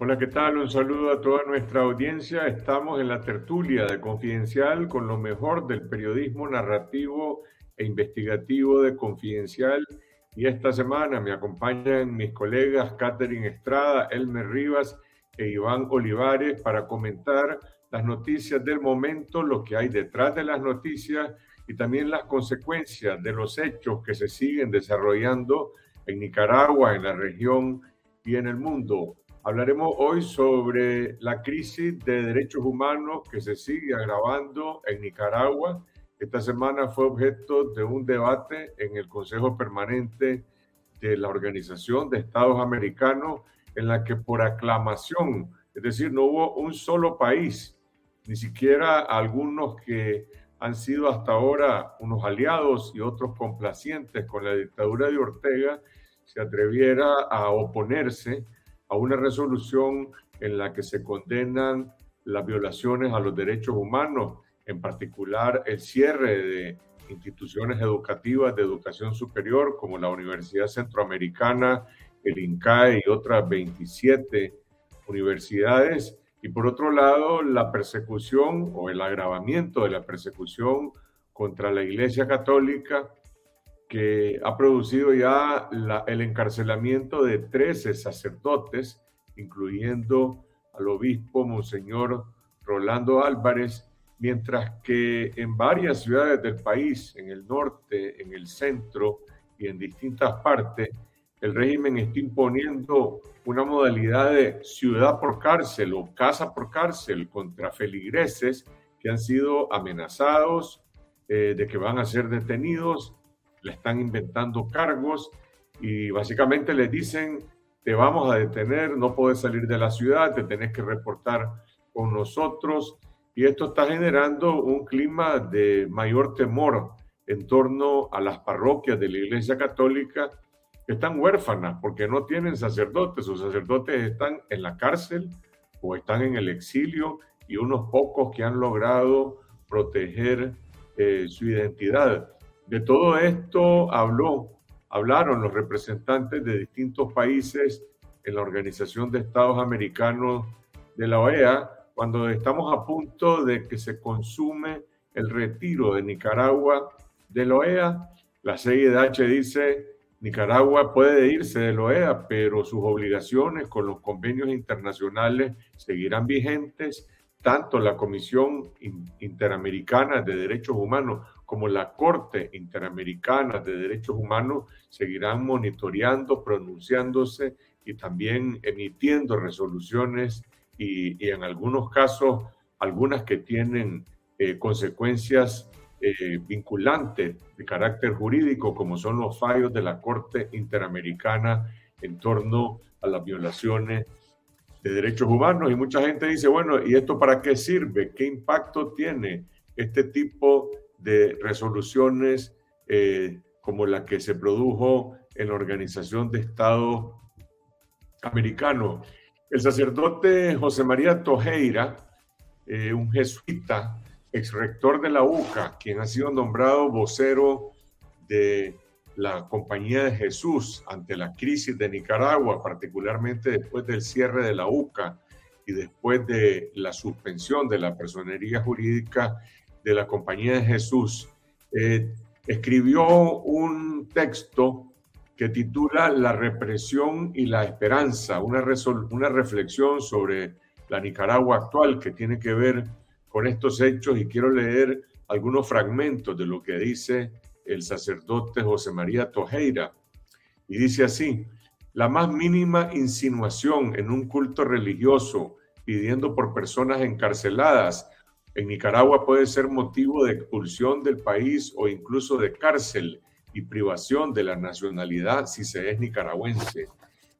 Hola, ¿qué tal? Un saludo a toda nuestra audiencia. Estamos en la tertulia de Confidencial con lo mejor del periodismo narrativo e investigativo de Confidencial. Y esta semana me acompañan mis colegas Catherine Estrada, Elmer Rivas e Iván Olivares para comentar las noticias del momento, lo que hay detrás de las noticias y también las consecuencias de los hechos que se siguen desarrollando en Nicaragua, en la región y en el mundo. Hablaremos hoy sobre la crisis de derechos humanos que se sigue agravando en Nicaragua. Esta semana fue objeto de un debate en el Consejo Permanente de la Organización de Estados Americanos, en la que por aclamación, es decir, no hubo un solo país, ni siquiera algunos que han sido hasta ahora unos aliados y otros complacientes con la dictadura de Ortega, se atreviera a oponerse a una resolución en la que se condenan las violaciones a los derechos humanos, en particular el cierre de instituciones educativas de educación superior como la Universidad Centroamericana, el INCAE y otras 27 universidades. Y por otro lado, la persecución o el agravamiento de la persecución contra la Iglesia Católica que ha producido ya el encarcelamiento de 13 sacerdotes, incluyendo al obispo Monseñor Rolando Álvarez, mientras que en varias ciudades del país, en el norte, en el centro y en distintas partes, el régimen está imponiendo una modalidad de ciudad por cárcel o casa por cárcel contra feligreses que han sido amenazados eh, de que van a ser detenidos le están inventando cargos y básicamente les dicen, te vamos a detener, no puedes salir de la ciudad, te tenés que reportar con nosotros. Y esto está generando un clima de mayor temor en torno a las parroquias de la Iglesia Católica que están huérfanas porque no tienen sacerdotes. Sus sacerdotes están en la cárcel o están en el exilio y unos pocos que han logrado proteger eh, su identidad. De todo esto habló, hablaron los representantes de distintos países en la Organización de Estados Americanos de la OEA cuando estamos a punto de que se consume el retiro de Nicaragua de la OEA. La CIDH dice, Nicaragua puede irse de la OEA, pero sus obligaciones con los convenios internacionales seguirán vigentes. Tanto la Comisión Interamericana de Derechos Humanos como la Corte Interamericana de Derechos Humanos seguirán monitoreando, pronunciándose y también emitiendo resoluciones y, en algunos casos algunas que tienen eh, consecuencias eh, vinculantes de carácter jurídico, como son los fallos de la Corte Interamericana en torno a las violaciones de derechos humanos. Y mucha gente dice, bueno, ¿y esto para qué sirve? ¿Qué impacto tiene este tipo resoluciones eh, como la que se produjo en la Organización de Estados Americanos. El sacerdote José María Tojeira, eh, un jesuita, ex rector de la UCA, quien ha sido nombrado vocero de la Compañía de Jesús ante la crisis de Nicaragua, particularmente después del cierre de la UCA y después de la suspensión de la personería jurídica de la Compañía de Jesús, eh, escribió un texto que titula La represión y la esperanza, una, una reflexión sobre la Nicaragua actual que tiene que ver con estos hechos y quiero leer algunos fragmentos de lo que dice el sacerdote José María Tojeira. Y dice así, la más mínima insinuación en un culto religioso pidiendo por personas encarceladas en Nicaragua puede ser motivo de expulsión del país o incluso de cárcel y privación de la nacionalidad si se es nicaragüense.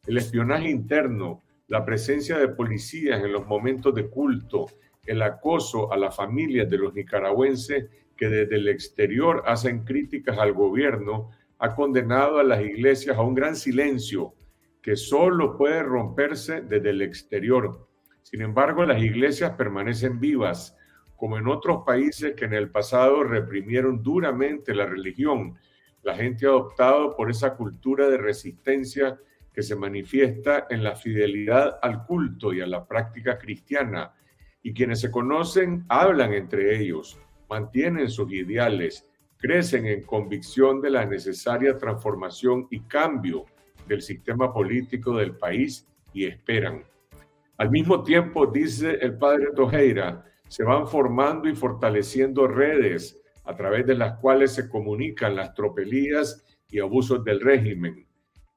El espionaje interno, la presencia de policías en los momentos de culto, el acoso a las familias de los nicaragüenses que desde el exterior hacen críticas al gobierno, ha condenado a las iglesias a un gran silencio que solo puede romperse desde el exterior. Sin embargo, las iglesias permanecen vivas como en otros países que en el pasado reprimieron duramente la religión. La gente ha optado por esa cultura de resistencia que se manifiesta en la fidelidad al culto y a la práctica cristiana, y quienes se conocen hablan entre ellos, mantienen sus ideales, crecen en convicción de la necesaria transformación y cambio del sistema político del país y esperan. Al mismo tiempo, dice el padre Tojeira, se van formando y fortaleciendo redes a través de las cuales se comunican las tropelías y abusos del régimen.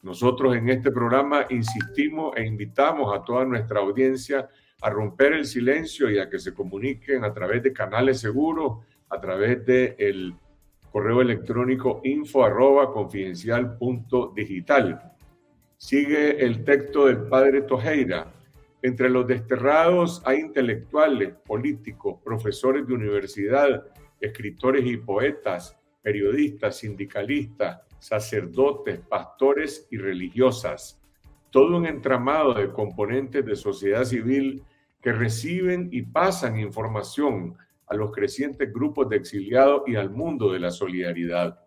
Nosotros en este programa insistimos e invitamos a toda nuestra audiencia a romper el silencio y a que se comuniquen a través de canales seguros, a través del el correo electrónico info arroba confidencial punto digital. Sigue el texto del padre Tojeira. Entre los desterrados hay intelectuales, políticos, profesores de universidad, escritores y poetas, periodistas, sindicalistas, sacerdotes, pastores y religiosas. Todo un entramado de componentes de sociedad civil que reciben y pasan información a los crecientes grupos de exiliados y al mundo de la solidaridad.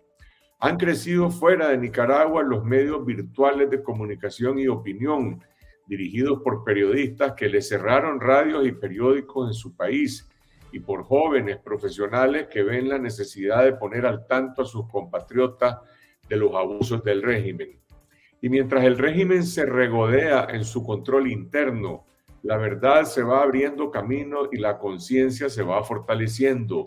Han crecido fuera de Nicaragua los medios virtuales de comunicación y opinión, dirigidos por periodistas que le cerraron radios y periódicos en su país y por jóvenes profesionales que ven la necesidad de poner al tanto a sus compatriotas de los abusos del régimen. Y mientras el régimen se regodea en su control interno, la verdad se va abriendo camino y la conciencia se va fortaleciendo.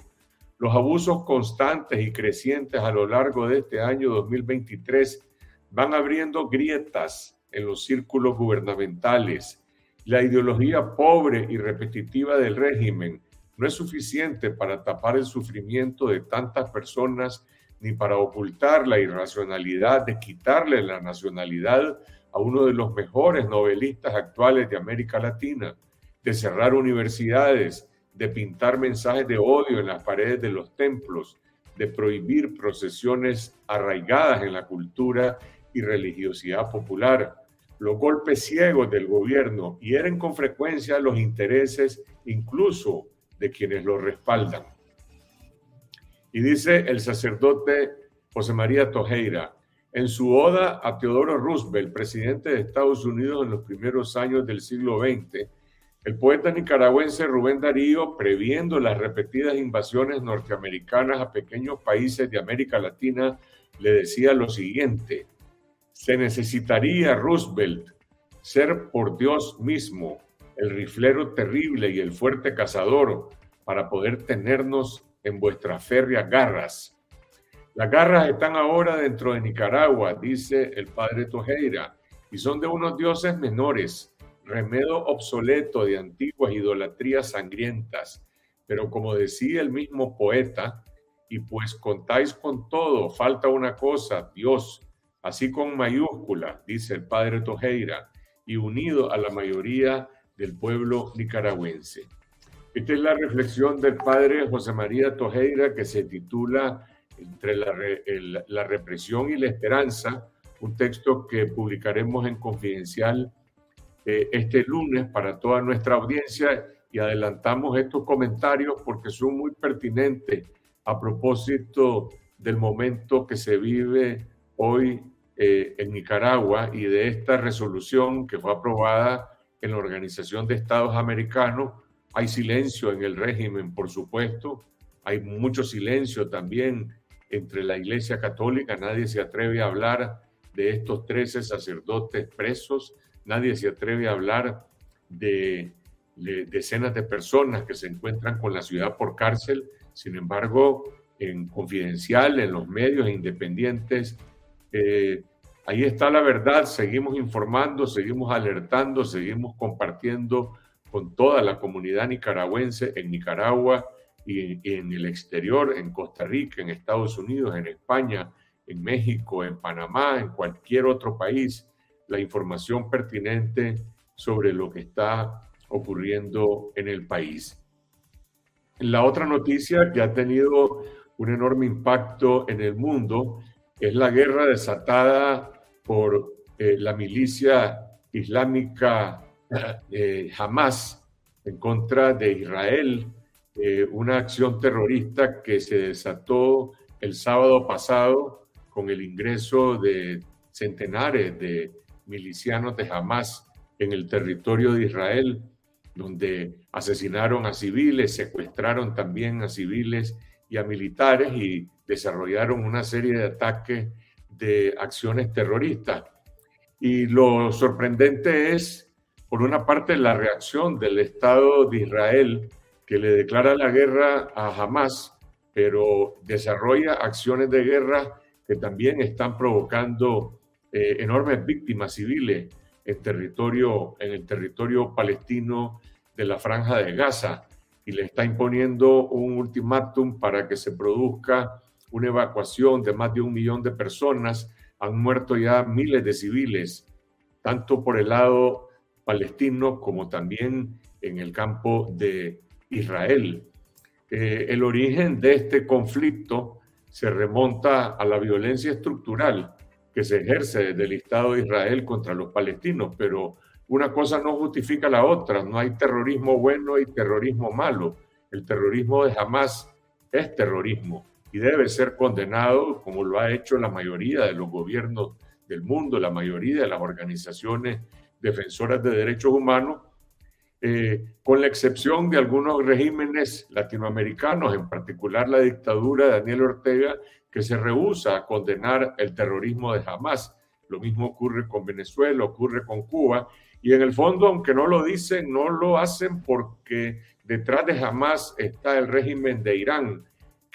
Los abusos constantes y crecientes a lo largo de este año 2023 van abriendo grietas en los círculos gubernamentales. La ideología pobre y repetitiva del régimen no es suficiente para tapar el sufrimiento de tantas personas ni para ocultar la irracionalidad de quitarle la nacionalidad a uno de los mejores novelistas actuales de América Latina, de cerrar universidades, de pintar mensajes de odio en las paredes de los templos, de prohibir procesiones arraigadas en la cultura y religiosidad popular. Los golpes ciegos del gobierno hieren con frecuencia los intereses incluso de quienes lo respaldan. Y dice el sacerdote José María Tojeira, en su oda a Teodoro Roosevelt, presidente de Estados Unidos en los primeros años del siglo XX, el poeta nicaragüense Rubén Darío, previendo las repetidas invasiones norteamericanas a pequeños países de América Latina, le decía lo siguiente, se necesitaría Roosevelt ser por Dios mismo el riflero terrible y el fuerte cazador para poder tenernos en vuestras férreas garras. Las garras están ahora dentro de Nicaragua, dice el padre Tojeira, y son de unos dioses menores, remedio obsoleto de antiguas idolatrías sangrientas. Pero como decía el mismo poeta, y pues contáis con todo, falta una cosa, Dios, así con mayúscula, dice el padre Tojeira, y unido a la mayoría del pueblo nicaragüense. Esta es la reflexión del padre José María Tojeira que se titula Entre la, represión y la esperanza, un texto que publicaremos en Confidencial eh, este lunes para toda nuestra audiencia y adelantamos estos comentarios porque son muy pertinentes a propósito del momento que se vive hoy eh, en Nicaragua y de esta resolución que fue aprobada en la Organización de Estados Americanos hay silencio en el régimen, por supuesto. Hay mucho silencio también entre la Iglesia Católica. Nadie se atreve a hablar de estos 13 sacerdotes presos. Nadie se atreve a hablar de, decenas de personas que se encuentran con la ciudad por cárcel. Sin embargo, en confidencial, en los medios independientes, eh, ahí está la verdad. Seguimos informando, seguimos alertando, seguimos compartiendo con toda la comunidad nicaragüense en Nicaragua y en, el exterior, en Costa Rica, en Estados Unidos, en España, en México, en Panamá, en cualquier otro país, la información pertinente sobre lo que está ocurriendo en el país. La otra noticia que ha tenido un enorme impacto en el mundo es la guerra desatada por eh, la milicia islámica eh, Hamas en contra de Israel, eh, una acción terrorista que se desató el sábado pasado con el ingreso de centenares de milicianos de Hamas en el territorio de Israel, donde asesinaron a civiles, secuestraron también a civiles y a militares y desarrollaron una serie de ataques de acciones terroristas. Y lo sorprendente es, por una parte, la reacción del Estado de Israel, que le declara la guerra a Hamas, pero desarrolla acciones de guerra que también están provocando eh, enormes víctimas civiles en, territorio, en el territorio palestino de la franja de Gaza y le está imponiendo un ultimátum para que se produzca una evacuación de más de un millón de personas. Han muerto ya miles de civiles, tanto por el lado palestino como también en el campo de Israel. Eh, el origen de este conflicto se remonta a la violencia estructural que se ejerce desde el Estado de Israel contra los palestinos, pero una cosa no justifica la otra, no hay terrorismo bueno y terrorismo malo. El terrorismo de Hamas es terrorismo y debe ser condenado como lo ha hecho la mayoría de los gobiernos del mundo, la mayoría de las organizaciones defensoras de derechos humanos, eh, con la excepción de algunos regímenes latinoamericanos, en particular la dictadura de Daniel Ortega, que se rehúsa a condenar el terrorismo de Hamas. Lo mismo ocurre con Venezuela, ocurre con Cuba, y en el fondo, aunque no lo dicen, no lo hacen porque detrás de Hamas está el régimen de Irán,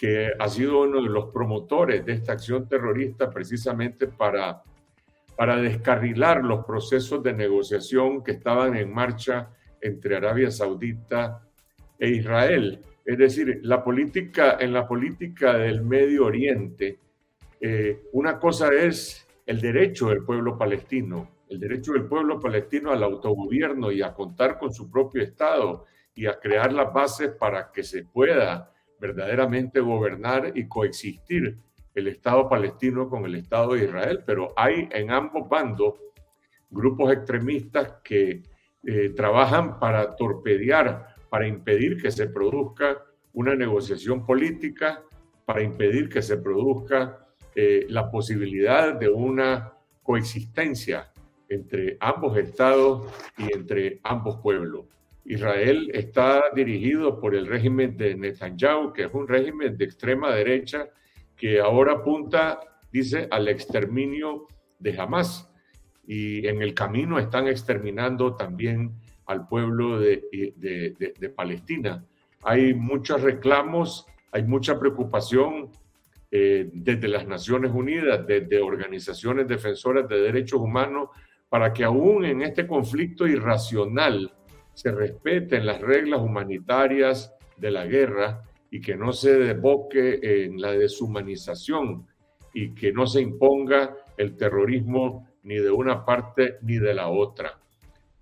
que ha sido uno de los promotores de esta acción terrorista precisamente para, para descarrilar los procesos de negociación que estaban en marcha entre Arabia Saudita e Israel. Es decir, la política, en la política del Medio Oriente, eh, una cosa es el derecho del pueblo palestino, el derecho del pueblo palestino al autogobierno y a contar con su propio Estado y a crear las bases para que se pueda verdaderamente gobernar y coexistir el Estado palestino con el Estado de Israel. Pero hay en ambos bandos grupos extremistas que eh, trabajan para torpedear, para impedir que se produzca una negociación política, para impedir que se produzca eh, la posibilidad de una coexistencia entre ambos estados y entre ambos pueblos. Israel está dirigido por el régimen de Netanyahu, que es un régimen de extrema derecha que ahora apunta, dice, al exterminio de Hamas y en el camino están exterminando también al pueblo de, Palestina. Hay muchos reclamos, hay mucha preocupación eh, desde las Naciones Unidas, desde organizaciones defensoras de derechos humanos, para que aún en este conflicto irracional se respeten las reglas humanitarias de la guerra y que no se desboque en la deshumanización y que no se imponga el terrorismo ni de una parte ni de la otra.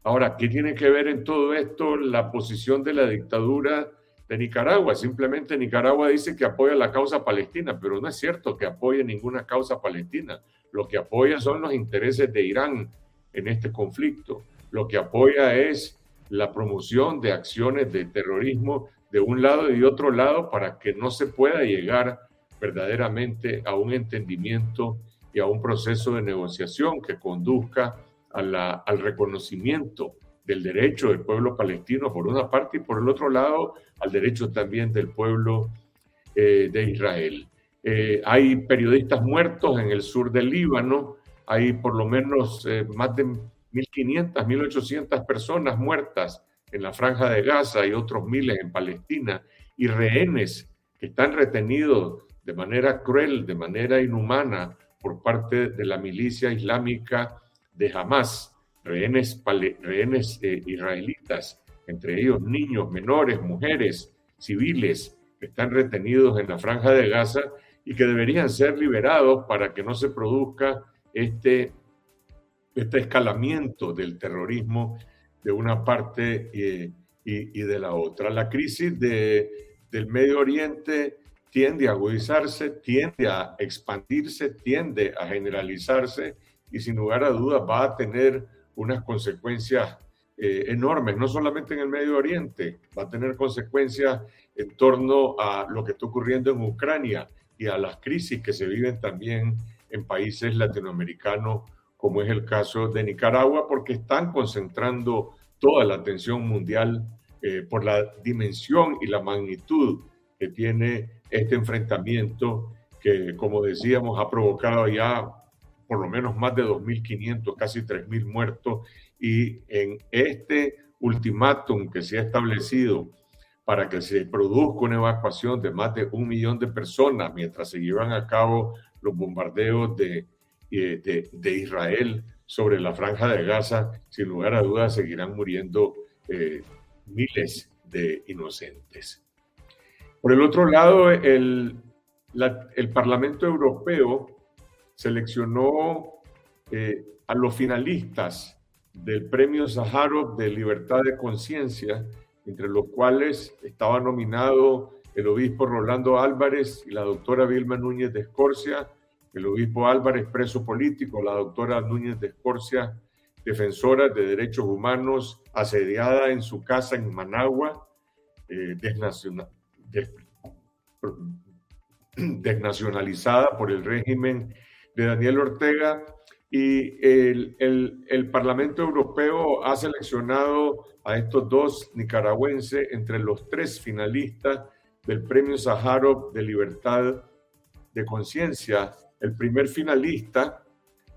Ahora, ¿qué tiene que ver en todo esto la posición de la dictadura de Nicaragua? Simplemente Nicaragua dice que apoya la causa palestina, pero no es cierto que apoye ninguna causa palestina. Lo que apoya son los intereses de Irán en este conflicto. Lo que apoya es la promoción de acciones de terrorismo de un lado y de otro lado para que no se pueda llegar verdaderamente a un entendimiento y a un proceso de negociación que conduzca al reconocimiento del derecho del pueblo palestino por una parte y por el otro lado al derecho también del pueblo eh, de Israel. Eh, hay periodistas muertos en el sur del Líbano, hay por lo menos eh, más de 1.500, 1.800 personas muertas en la franja de Gaza y otros miles en Palestina y rehenes que están retenidos de manera cruel, de manera inhumana por parte de la milicia islámica de Hamas, rehenes, rehenes eh, israelitas, entre ellos niños, menores, mujeres, civiles, que están retenidos en la franja de Gaza y que deberían ser liberados para que no se produzca este, este escalamiento del terrorismo de una parte eh, y, de la otra. La crisis de, del Medio Oriente tiende a agudizarse, tiende a expandirse, tiende a generalizarse y sin lugar a dudas va a tener unas consecuencias eh, enormes, no solamente en el Medio Oriente, va a tener consecuencias en torno a lo que está ocurriendo en Ucrania y a las crisis que se viven también en países latinoamericanos como es el caso de Nicaragua, porque están concentrando toda la atención mundial eh, por la dimensión y la magnitud que tiene este enfrentamiento que, como decíamos, ha provocado ya por lo menos más de 2.500, casi 3.000 muertos. Y en este ultimátum que se ha establecido para que se produzca una evacuación de más de un millón de personas mientras se llevan a cabo los bombardeos de, de, de Israel sobre la franja de Gaza, sin lugar a dudas seguirán muriendo eh, miles de inocentes. Por el otro lado, el, el Parlamento Europeo seleccionó eh, a los finalistas del Premio Sájarov de Libertad de Conciencia, entre los cuales estaba nominado el obispo Rolando Álvarez y la doctora Vilma Núñez de Escorcia, el obispo Álvarez, preso político, la doctora Núñez de Escorcia, defensora de derechos humanos, asediada en su casa en Managua, eh, desnacionalizada por el régimen de Daniel Ortega. Y el, el Parlamento Europeo ha seleccionado a estos dos nicaragüenses entre los tres finalistas del Premio Sájarov de Libertad de Conciencia el primer finalista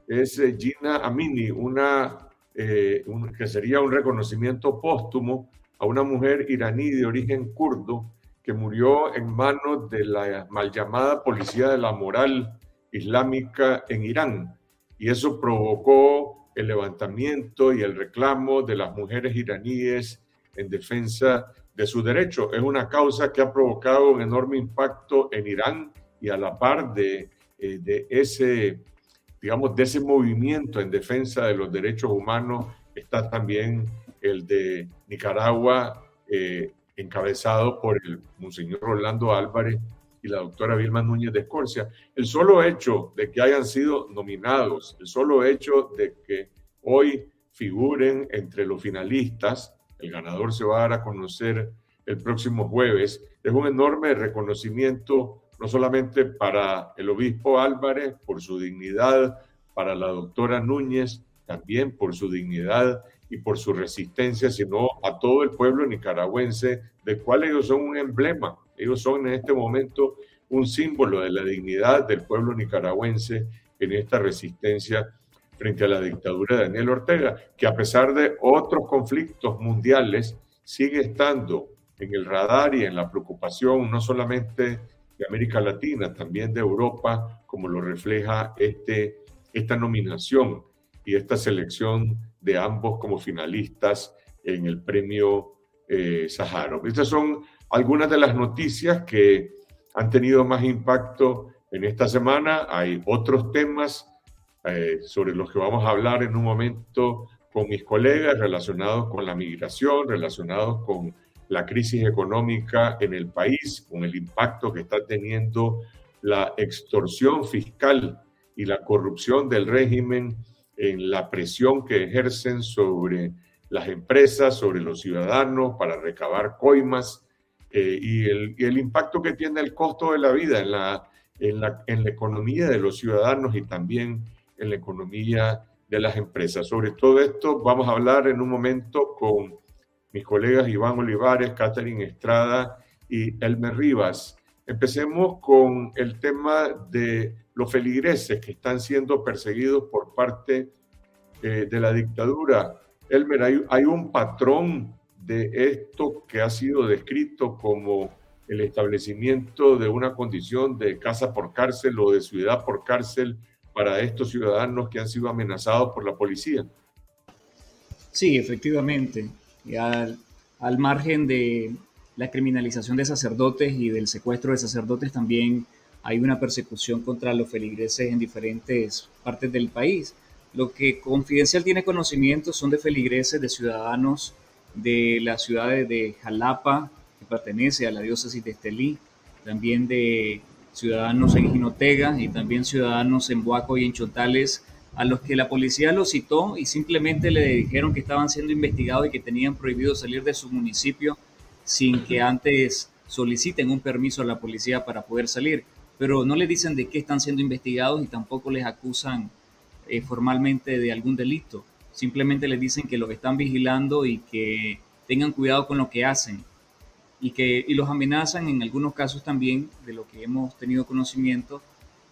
es eh, Gina Amini, una, eh, que sería un reconocimiento póstumo a una mujer iraní de origen kurdo que murió en manos de la mal llamada Policía de la Moral Islámica en Irán. Y eso provocó el levantamiento y el reclamo de las mujeres iraníes en defensa de su derecho. Es una causa que ha provocado un enorme impacto en Irán y a la par de eh, de ese, digamos, de ese movimiento en defensa de los derechos humanos está también el de Nicaragua, eh, encabezado por el Monseñor Rolando Álvarez y la doctora Vilma Núñez de Escorcia. El solo hecho de que hayan sido nominados, el solo hecho de que hoy figuren entre los finalistas, el ganador se va a dar a conocer el próximo jueves, es un enorme reconocimiento no solamente para el obispo Álvarez por su dignidad, para la doctora Núñez también por su dignidad y por su resistencia, sino a todo el pueblo nicaragüense, del cual ellos son un emblema. Ellos son en este momento un símbolo de la dignidad del pueblo nicaragüense en esta resistencia frente a la dictadura de Daniel Ortega, que a pesar de otros conflictos mundiales, sigue estando en el radar y en la preocupación no solamente de América Latina, también de Europa, como lo refleja este, esta nominación y esta selección de ambos como finalistas en el premio eh, Estas son algunas de las noticias que han tenido más impacto en esta semana. Hay otros temas eh, sobre los que vamos a hablar en un momento con mis colegas relacionados con la migración, relacionados con la crisis económica en el país, con el impacto que está teniendo la extorsión fiscal y la corrupción del régimen en la presión que ejercen sobre las empresas, sobre los ciudadanos para recabar coimas eh, y, el, impacto que tiene el costo de la vida en la, en, la, en la economía de los ciudadanos y también en la economía de las empresas. Sobre todo esto vamos a hablar en un momento con mis colegas Iván Olivares, Catherine Estrada y Elmer Rivas. Empecemos con el tema de los feligreses que están siendo perseguidos por parte eh, de la dictadura. Elmer, hay, hay un patrón de esto que ha sido descrito como el establecimiento de una condición de casa por cárcel o de ciudad por cárcel para estos ciudadanos que han sido amenazados por la policía. Sí, efectivamente al, al margen de la criminalización de sacerdotes y del secuestro de sacerdotes, también hay una persecución contra los feligreses en diferentes partes del país. Lo que Confidencial tiene conocimiento son de feligreses, de ciudadanos de las ciudades de Jalapa, que pertenece a la diócesis de Estelí, también de ciudadanos en Jinotega y también ciudadanos en Boaco y en Chotales, a los que la policía los citó y simplemente le dijeron que estaban siendo investigados y que tenían prohibido salir de su municipio sin que antes soliciten un permiso a la policía para poder salir. Pero no le dicen de qué están siendo investigados y tampoco les acusan eh, formalmente de algún delito. Simplemente les dicen que los están vigilando y que tengan cuidado con lo que hacen y que y los amenazan en algunos casos también de lo que hemos tenido conocimiento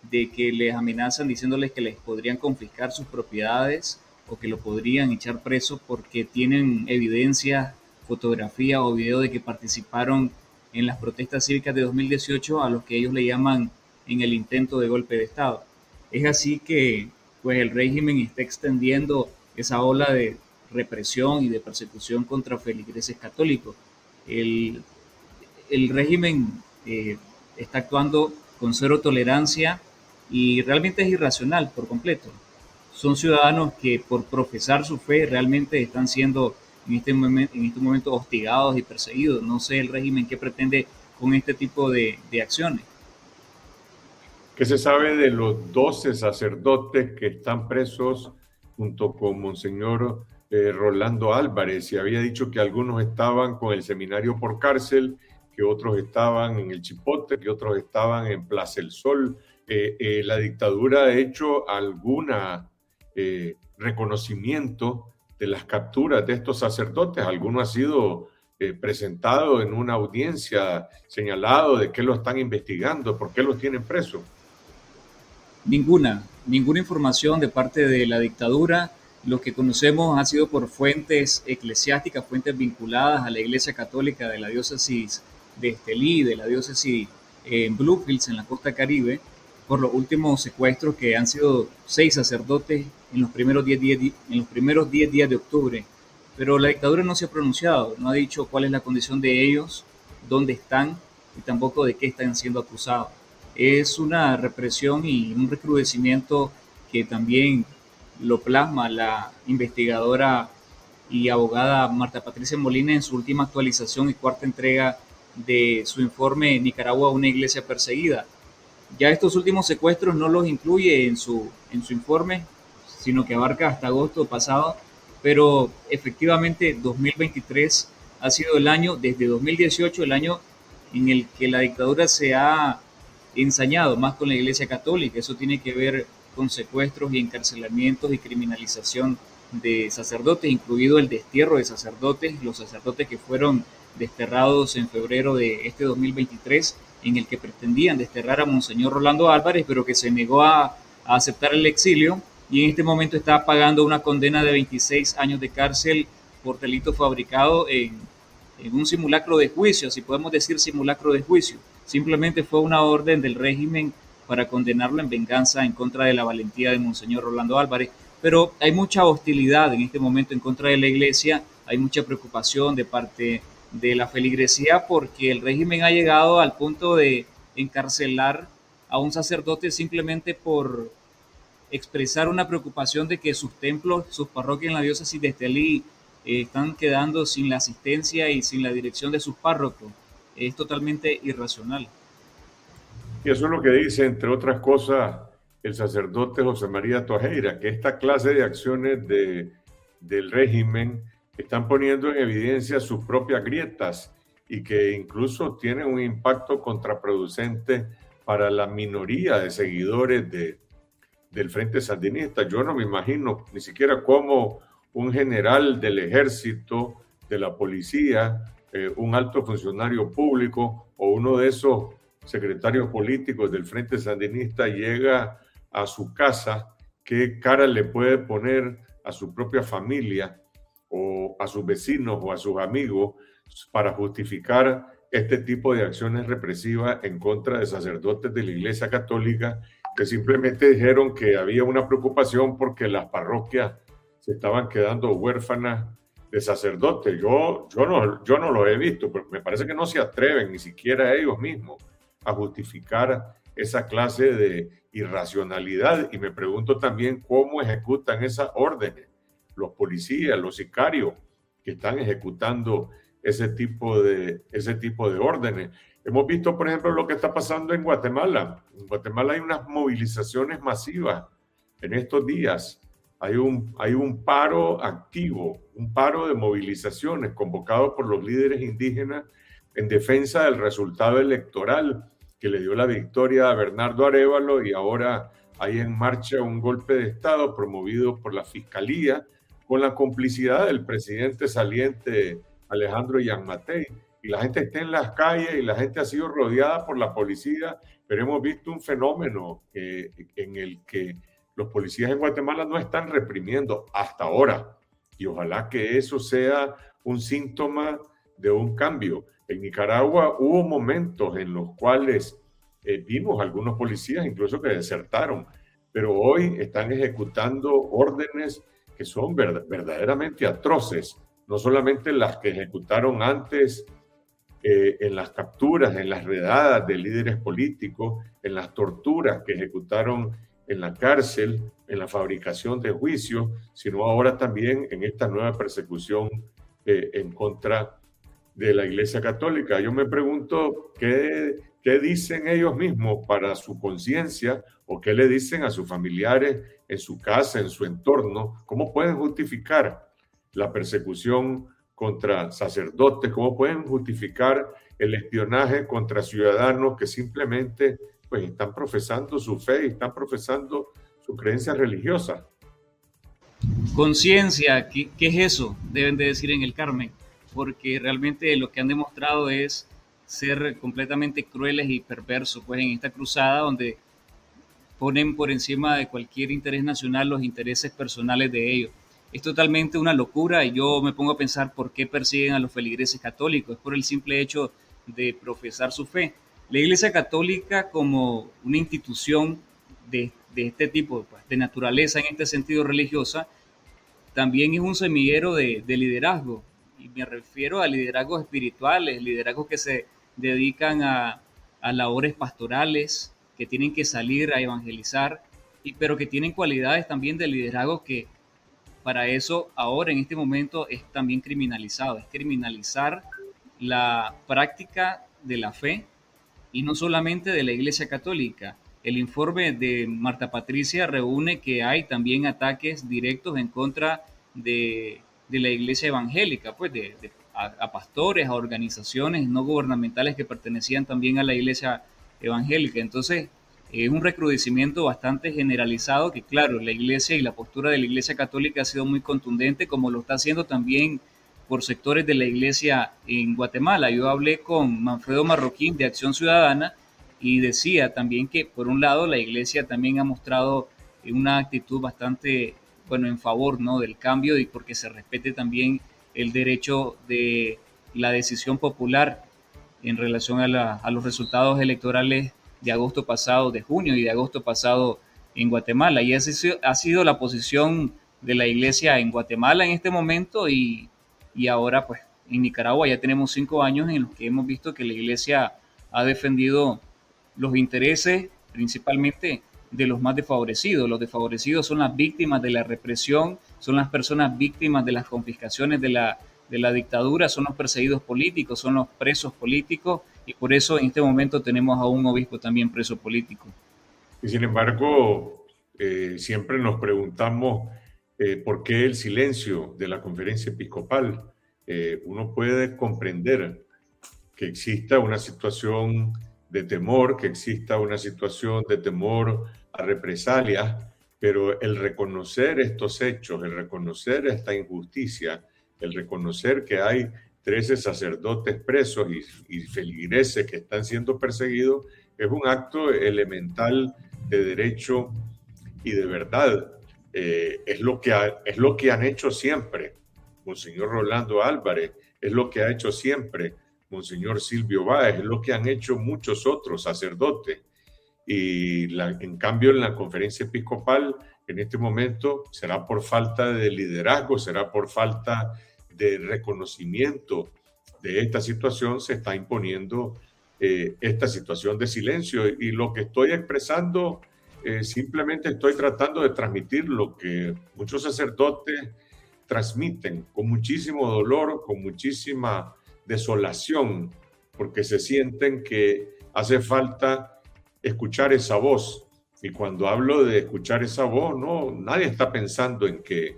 de que les amenazan diciéndoles que les podrían confiscar sus propiedades o que lo podrían echar preso porque tienen evidencia, fotografía o video de que participaron en las protestas cívicas de 2018 a los que ellos le llaman en el intento de golpe de Estado. Es así que pues el régimen está extendiendo esa ola de represión y de persecución contra feligreses católicos. El, el régimen eh, está actuando con cero tolerancia y realmente es irracional por completo. Son ciudadanos que por profesar su fe realmente están siendo en este, momento, en este momento hostigados y perseguidos. No sé el régimen qué pretende con este tipo de, de acciones. ¿Qué se sabe de los 12 sacerdotes que están presos junto con Monseñor eh, Rolando Álvarez? Y había dicho que algunos estaban con el seminario por cárcel, que otros estaban en el Chipote, que otros estaban en Plaza El Sol. Eh, eh, la dictadura ha hecho algún reconocimiento de las capturas de estos sacerdotes. Alguno ha sido presentado en una audiencia, señalado de qué lo están investigando, por qué los tienen presos. Ninguna, ninguna información de parte de la dictadura. Lo que conocemos ha sido por fuentes eclesiásticas, fuentes vinculadas a la Iglesia Católica de la diócesis de Estelí, de la diócesis en Bluefields, en la costa caribe, por los últimos secuestros que han sido seis sacerdotes en los primeros diez días, en los primeros diez días de octubre. Pero la dictadura no se ha pronunciado, no ha dicho cuál es la condición de ellos, dónde están y tampoco de qué están siendo acusados es una represión y un recrudecimiento que también lo plasma la investigadora y abogada Marta Patricia Molina en su última actualización y cuarta entrega de su informe Nicaragua, una iglesia perseguida. Ya estos últimos secuestros no los incluye en su, en su informe, sino que abarca hasta agosto pasado, pero efectivamente 2023 ha sido el año, desde 2018, el año en el que la dictadura se ha ensañado más con la Iglesia Católica. Eso tiene que ver con secuestros y encarcelamientos y criminalización de sacerdotes, incluido el destierro de sacerdotes, los sacerdotes que fueron desterrados en febrero de este 2023, en el que pretendían desterrar a Monseñor Rolando Álvarez, pero que se negó a, aceptar el exilio y en este momento está pagando una condena de 26 años de cárcel por delito fabricado en, en un simulacro de juicio, si podemos decir simulacro de juicio. Simplemente fue una orden del régimen para condenarlo en venganza en contra de la valentía de Monseñor Rolando Álvarez. Pero hay mucha hostilidad en este momento en contra de la iglesia, hay mucha preocupación de parte de la feligresía porque el régimen ha llegado al punto de encarcelar a un sacerdote simplemente por expresar una preocupación de que sus templos, sus parroquias en la diócesis de Estelí eh, están quedando sin la asistencia y sin la dirección de sus párrocos es totalmente irracional. Y eso es lo que dice, entre otras cosas, el sacerdote José María Tojeira, que esta clase de acciones de, del régimen están poniendo en evidencia sus propias grietas y que incluso tienen un impacto contraproducente para la minoría de seguidores de, del Frente Sandinista. Yo no me imagino ni siquiera cómo un general del ejército, de la policía, eh, un alto funcionario público o uno de esos secretarios políticos del Frente Sandinista llega a su casa, qué cara le puede poner a su propia familia o a sus vecinos o a sus amigos para justificar este tipo de acciones represivas en contra de sacerdotes de la Iglesia Católica que simplemente dijeron que había una preocupación porque las parroquias se estaban quedando huérfanas de sacerdotes. Yo, yo, no, yo no lo he visto, pero me parece que no se atreven ni siquiera ellos mismos a justificar esa clase de irracionalidad. Y me pregunto también cómo ejecutan esas órdenes los policías, los sicarios que están ejecutando ese tipo de, ese tipo de órdenes. Hemos visto, por ejemplo, lo que está pasando en Guatemala. En Guatemala hay unas movilizaciones masivas en estos días hay un, hay un paro activo, un paro de movilizaciones convocado por los líderes indígenas en defensa del resultado electoral que le dio la victoria a Bernardo Arevalo y ahora hay en marcha un golpe de Estado promovido por la Fiscalía con la complicidad del presidente saliente Alejandro Yanmatei. Y la gente está en las calles y la gente ha sido rodeada por la policía, pero hemos visto un fenómeno en el que los policías en Guatemala no están reprimiendo hasta ahora. Y ojalá que eso sea un síntoma de un cambio. En Nicaragua hubo momentos en los cuales eh, vimos algunos policías incluso que desertaron, pero hoy están ejecutando órdenes que son verdaderamente atroces, no solamente las que ejecutaron antes eh, en las capturas, en las redadas de líderes políticos, en las torturas que ejecutaron en la cárcel, en la fabricación de juicios, sino ahora también en esta nueva persecución eh, en contra de la Iglesia Católica. Yo me pregunto qué, qué dicen ellos mismos para su conciencia o qué le dicen a sus familiares en su casa, en su entorno, cómo pueden justificar la persecución contra sacerdotes, cómo pueden justificar el espionaje contra ciudadanos que simplemente pues están profesando su fe y están profesando su creencia religiosa. Conciencia, ¿qué, ¿qué, es eso? Deben de decir en el Carmen, porque realmente lo que han demostrado es ser completamente crueles y perversos, pues en esta cruzada donde ponen por encima de cualquier interés nacional los intereses personales de ellos. Es totalmente una locura y yo me pongo a pensar por qué persiguen a los feligreses católicos. Es por el simple hecho de profesar su fe. La Iglesia Católica como una institución de, este tipo, pues, de naturaleza en este sentido religiosa, también es un semillero de, liderazgo. Y me refiero a liderazgos espirituales, liderazgos que se dedican a, labores pastorales, que tienen que salir a evangelizar, y, pero que tienen cualidades también de liderazgo que para eso ahora en este momento es también criminalizado, es criminalizar la práctica de la fe y no solamente de la Iglesia Católica. El informe de Marta Patricia reúne que hay también ataques directos en contra de, la Iglesia Evangélica, pues de, a, pastores, a organizaciones no gubernamentales que pertenecían también a la Iglesia Evangélica. Entonces, es un recrudecimiento bastante generalizado que, claro, la Iglesia y la postura de la Iglesia Católica ha sido muy contundente, como lo está haciendo también por sectores de la iglesia en Guatemala. Yo hablé con Manfredo Marroquín de Acción Ciudadana y decía también que por un lado la iglesia también ha mostrado una actitud bastante bueno en favor ¿no? del cambio y porque se respete también el derecho de la decisión popular en relación a, los resultados electorales de agosto pasado, de junio y de agosto pasado en Guatemala. Y esa ha sido la posición de la iglesia en Guatemala en este momento y y ahora pues en Nicaragua ya tenemos cinco años en los que hemos visto que la iglesia ha defendido los intereses principalmente de los más desfavorecidos. Los desfavorecidos son las víctimas de la represión, son las personas víctimas de las confiscaciones de la, de la dictadura, son los perseguidos políticos, son los presos políticos y por eso en este momento tenemos a un obispo también preso político. Y sin embargo, eh, siempre nos preguntamos eh, por qué el silencio de la conferencia episcopal. Eh, uno puede comprender que exista una situación de temor, que exista una situación de temor a represalias, pero el reconocer estos hechos, el reconocer esta injusticia, el reconocer que hay 13 sacerdotes presos y, y feligreses que están siendo perseguidos, es un acto elemental de derecho y de verdad. Eh, es, lo que es lo que han hecho siempre Monseñor Rolando Álvarez, es lo que ha hecho siempre Monseñor Silvio Báez, es lo que han hecho muchos otros sacerdotes. Y en cambio en la conferencia episcopal, en este momento, será por falta de liderazgo, será por falta de reconocimiento de esta situación, se está imponiendo eh, esta situación de silencio. Y lo que estoy expresando eh, simplemente estoy tratando de transmitir lo que muchos sacerdotes transmiten con muchísimo dolor, con muchísima desolación, porque se sienten que hace falta escuchar esa voz. Y cuando hablo de escuchar esa voz, no, nadie está pensando en que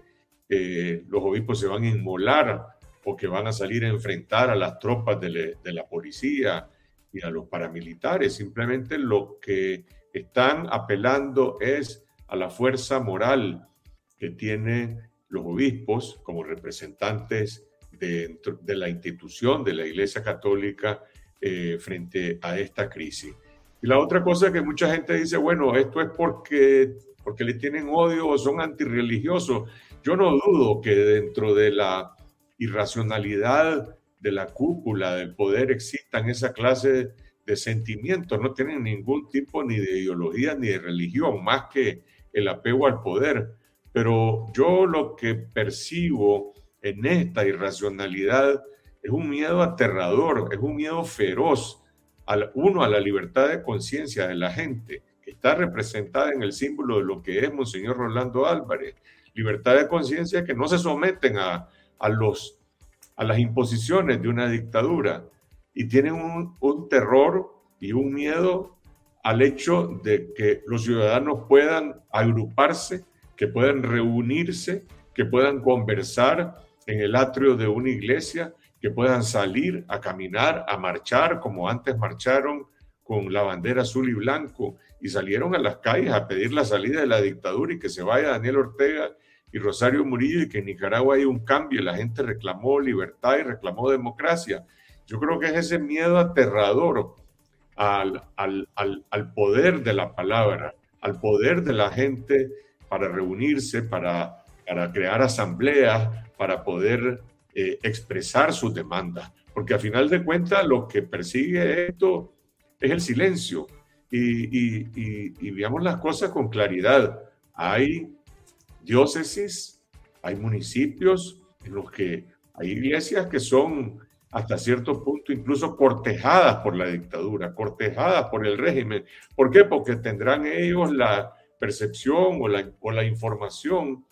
eh, los obispos se van a inmolar o que van a salir a enfrentar a las tropas de, la policía y a los paramilitares. Simplemente lo que están apelando es a la fuerza moral que tienen los obispos como representantes de, de la institución de la Iglesia Católica eh, frente a esta crisis. Y la otra cosa que mucha gente dice, bueno, esto es porque, porque le tienen odio o son antirreligiosos. Yo no dudo que dentro de la irracionalidad de la cúpula del poder existan esa clase de sentimientos, no tienen ningún tipo ni de ideología ni de religión, más que el apego al poder. Pero yo lo que percibo en esta irracionalidad es un miedo aterrador, es un miedo feroz, al, uno a la libertad de conciencia de la gente, que está representada en el símbolo de lo que es Monseñor Rolando Álvarez, libertad de conciencia que no se someten a, a, los, a las imposiciones de una dictadura y tienen un, un terror y un miedo al hecho de que los ciudadanos puedan agruparse, que puedan reunirse, que puedan conversar en el atrio de una iglesia, que puedan salir a caminar, a marchar, como antes marcharon con la bandera azul y blanco y salieron a las calles a pedir la salida de la dictadura y que se vaya Daniel Ortega y Rosario Murillo y que en Nicaragua hay un cambio y la gente reclamó libertad y reclamó democracia. Yo creo que es ese miedo aterrador al, al, al, poder de la palabra, al poder de la gente para reunirse, para, para crear asambleas, para poder eh, expresar sus demandas, porque a final de cuentas lo que persigue esto es el silencio. Y, y, veamos las cosas con claridad. Hay diócesis, hay municipios en los que hay iglesias que son hasta cierto punto incluso cortejadas por la dictadura, cortejadas por el régimen. ¿Por qué? Porque tendrán ellos la percepción o la, o la información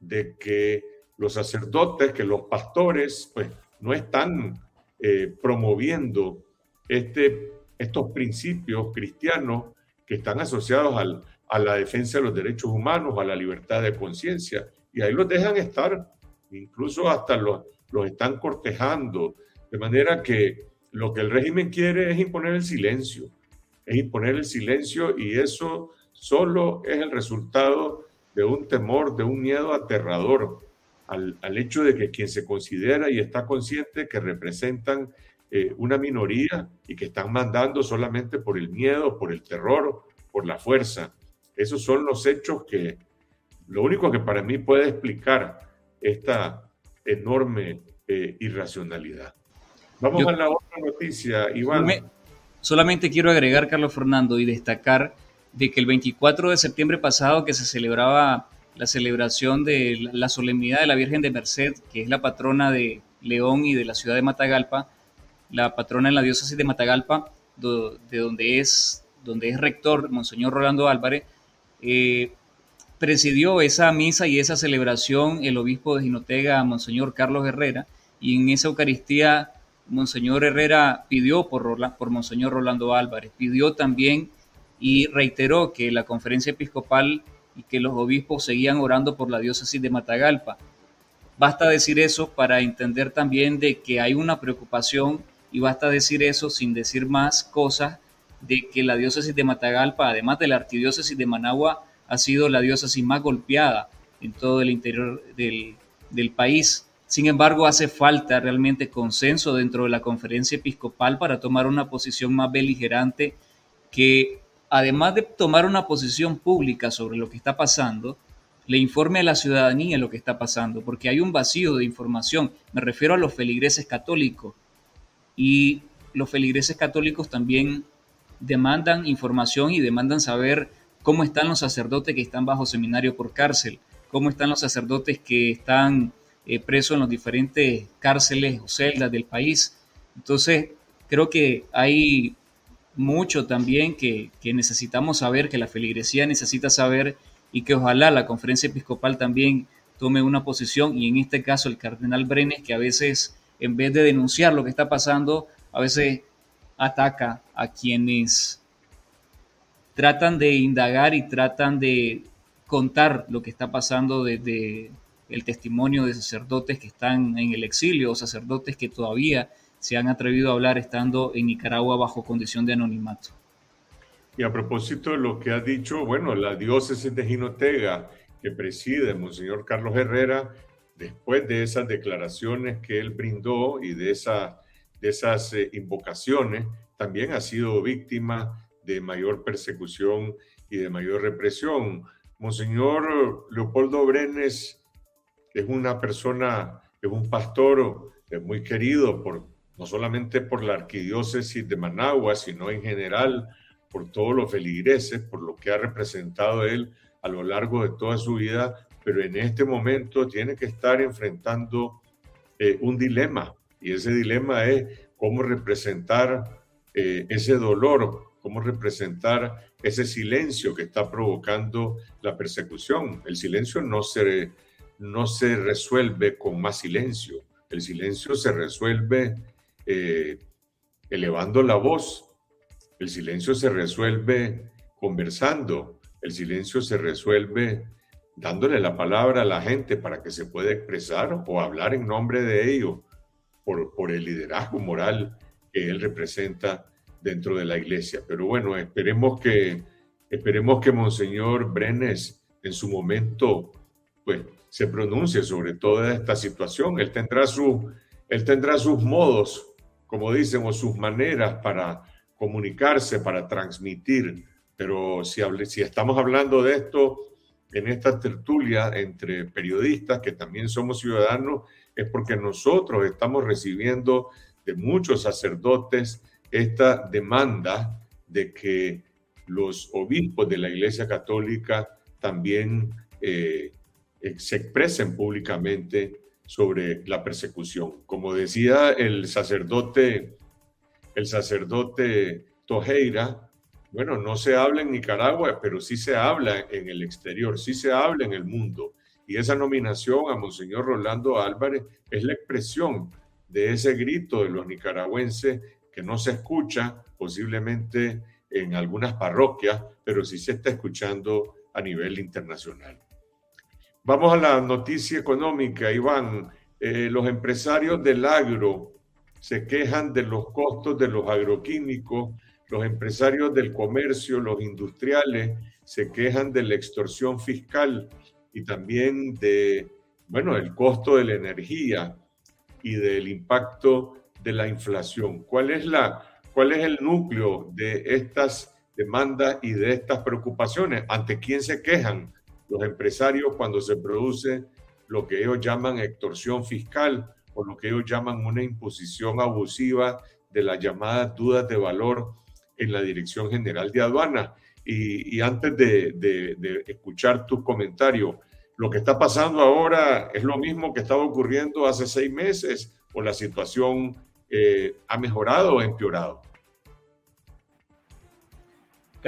de que los sacerdotes, que los pastores, pues no están eh, promoviendo este, estos principios cristianos que están asociados al, a la defensa de los derechos humanos, a la libertad de conciencia, y ahí los dejan estar, incluso hasta los, los están cortejando, de manera que lo que el régimen quiere es imponer el silencio, es imponer el silencio y eso solo es el resultado de un temor, de un miedo aterrador al, hecho de que quien se considera y está consciente que representan eh, una minoría y que están mandando solamente por el miedo, por el terror, por la fuerza. Esos son los hechos que, lo único que para mí puede explicar esta enorme eh, irracionalidad. Vamos a la otra noticia, Iván. solamente quiero agregar, Carlos Fernando, y destacar de que el 24 de septiembre pasado que se celebraba la celebración de la solemnidad de la Virgen de Merced, que es la patrona de León y de la ciudad de Matagalpa, la patrona en la diócesis de Matagalpa, de donde es, donde es rector Monseñor Rolando Álvarez, eh, presidió esa misa y esa celebración el obispo de Jinotega, Monseñor Carlos Herrera, y en esa Eucaristía Monseñor Herrera pidió por, por Monseñor Rolando Álvarez, pidió también y reiteró que la conferencia episcopal y que los obispos seguían orando por la diócesis de Matagalpa. Basta decir eso para entender también de que hay una preocupación y basta decir eso sin decir más cosas de que la diócesis de Matagalpa, además de la arquidiócesis de Managua, ha sido la diócesis más golpeada en todo el interior del, del país. Sin embargo, hace falta realmente consenso dentro de la conferencia episcopal para tomar una posición más beligerante que además de tomar una posición pública sobre lo que está pasando, le informe a la ciudadanía lo que está pasando, porque hay un vacío de información. Me refiero a los feligreses católicos. Y los feligreses católicos también demandan información y demandan saber cómo están los sacerdotes que están bajo seminario por cárcel, cómo están los sacerdotes que están eh, presos en los diferentes cárceles o celdas del país. Entonces, creo que hay mucho también que, necesitamos saber, que la feligresía necesita saber y que ojalá la conferencia episcopal también tome una posición y en este caso el cardenal Brenes que a veces en vez de denunciar lo que está pasando, a veces ataca a quienes tratan de indagar y tratan de contar lo que está pasando desde el testimonio de sacerdotes que están en el exilio o sacerdotes que todavía se han atrevido a hablar estando en Nicaragua bajo condición de anonimato. Y a propósito de lo que ha dicho, bueno, la diócesis de Jinotega, que preside Monseñor Carlos Herrera, después de esas declaraciones que él brindó y de, esa, esas eh, invocaciones, también ha sido víctima de mayor persecución y de mayor represión. Monseñor Leopoldo Brenes es una persona, es un pastor es muy querido por, no solamente por la arquidiócesis de Managua, sino en general por todos los feligreses, por lo que ha representado él a lo largo de toda su vida, pero en este momento tiene que estar enfrentando eh, un dilema, y ese dilema es cómo representar eh, ese dolor, cómo representar ese silencio que está provocando la persecución. El silencio no se, no se resuelve con más silencio, el silencio se resuelve eh, elevando la voz, el silencio se resuelve conversando, el silencio se resuelve dándole la palabra a la gente para que se pueda expresar o hablar en nombre de ellos por, el liderazgo moral que él representa dentro de la iglesia. Pero bueno, esperemos que, esperemos que Monseñor Brenes en su momento pues se pronuncie sobre toda esta situación. Él tendrá, su, él tendrá sus modos, como dicen, o sus maneras para comunicarse, para transmitir. Pero si, si estamos hablando de esto en esta tertulia entre periodistas, que también somos ciudadanos, es porque nosotros estamos recibiendo de muchos sacerdotes esta demanda de que los obispos de la Iglesia Católica también eh, eh, se expresen públicamente sobre la persecución. Como decía el sacerdote, el sacerdote Tojeira, bueno, no se habla en Nicaragua, pero sí se habla en el exterior, sí se habla en el mundo. Y esa nominación a Monseñor Rolando Álvarez es la expresión de ese grito de los nicaragüenses que no se escucha posiblemente en algunas parroquias, pero sí se está escuchando a nivel internacional. Vamos a la noticia económica, Iván. Eh, los empresarios del agro se quejan de los costos de los agroquímicos, los empresarios del comercio, los industriales, se quejan de la extorsión fiscal y también de, bueno, el costo de la energía y del impacto de la inflación. ¿Cuál es, la, cuál es el núcleo de estas demandas y de estas preocupaciones? ¿Ante quién se quejan? Los empresarios cuando se produce lo que ellos llaman extorsión fiscal o lo que ellos llaman una imposición abusiva de las llamadas dudas de valor en la Dirección General de Aduana. Y, antes de, escuchar tu comentario, ¿lo que está pasando ahora es lo mismo que estaba ocurriendo hace seis meses o la situación eh, ha mejorado o empeorado?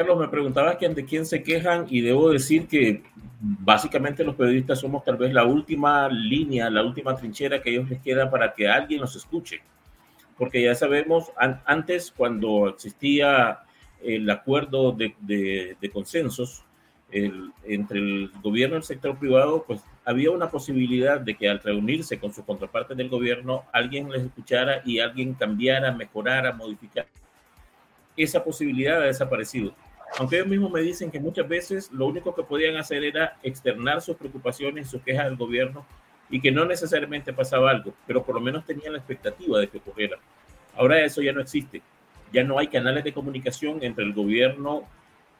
Carlos, me preguntabas que ante quién se quejan y debo decir que básicamente los periodistas somos tal vez la última línea, la última trinchera que ellos les queda para que alguien los escuche. Porque ya sabemos, antes cuando existía el acuerdo de, consensos entre el gobierno y el sector privado, pues había una posibilidad de que al reunirse con sus contrapartes del gobierno, alguien les escuchara y alguien cambiara, mejorara, modificara esa posibilidad ha desaparecido. Aunque ellos mismos me dicen que muchas veces lo único que podían hacer era externar sus preocupaciones, sus quejas al gobierno y que no necesariamente pasaba algo, pero por lo menos tenían la expectativa de que ocurriera. Ahora eso ya no existe. Ya no hay canales de comunicación entre el gobierno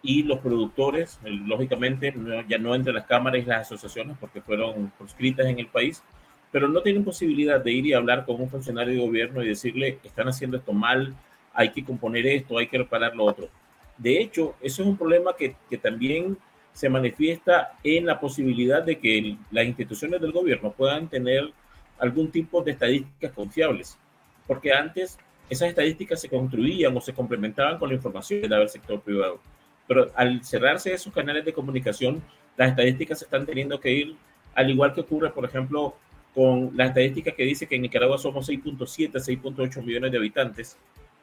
y los productores, lógicamente ya no entre las cámaras y las asociaciones porque fueron proscritas en el país, pero no tienen posibilidad de ir y hablar con un funcionario de gobierno y decirle, están haciendo esto mal, hay que componer esto, hay que reparar lo otro. De hecho, eso es un problema que, también se manifiesta en la posibilidad de que las instituciones del gobierno puedan tener algún tipo de estadísticas confiables, porque antes esas estadísticas se construían o se complementaban con la información que daba el sector privado. Pero al cerrarse esos canales de comunicación, las estadísticas se están teniendo que ir, al igual que ocurre, por ejemplo, con la estadística que dice que en Nicaragua somos 6.7, 6.8 millones de habitantes,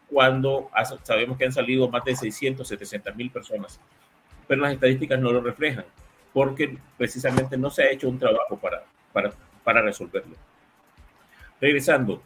cuando sabemos que han salido más de 600, 700 mil personas. Pero las estadísticas no lo reflejan, porque precisamente no se ha hecho un trabajo para, para, para resolverlo. Regresando,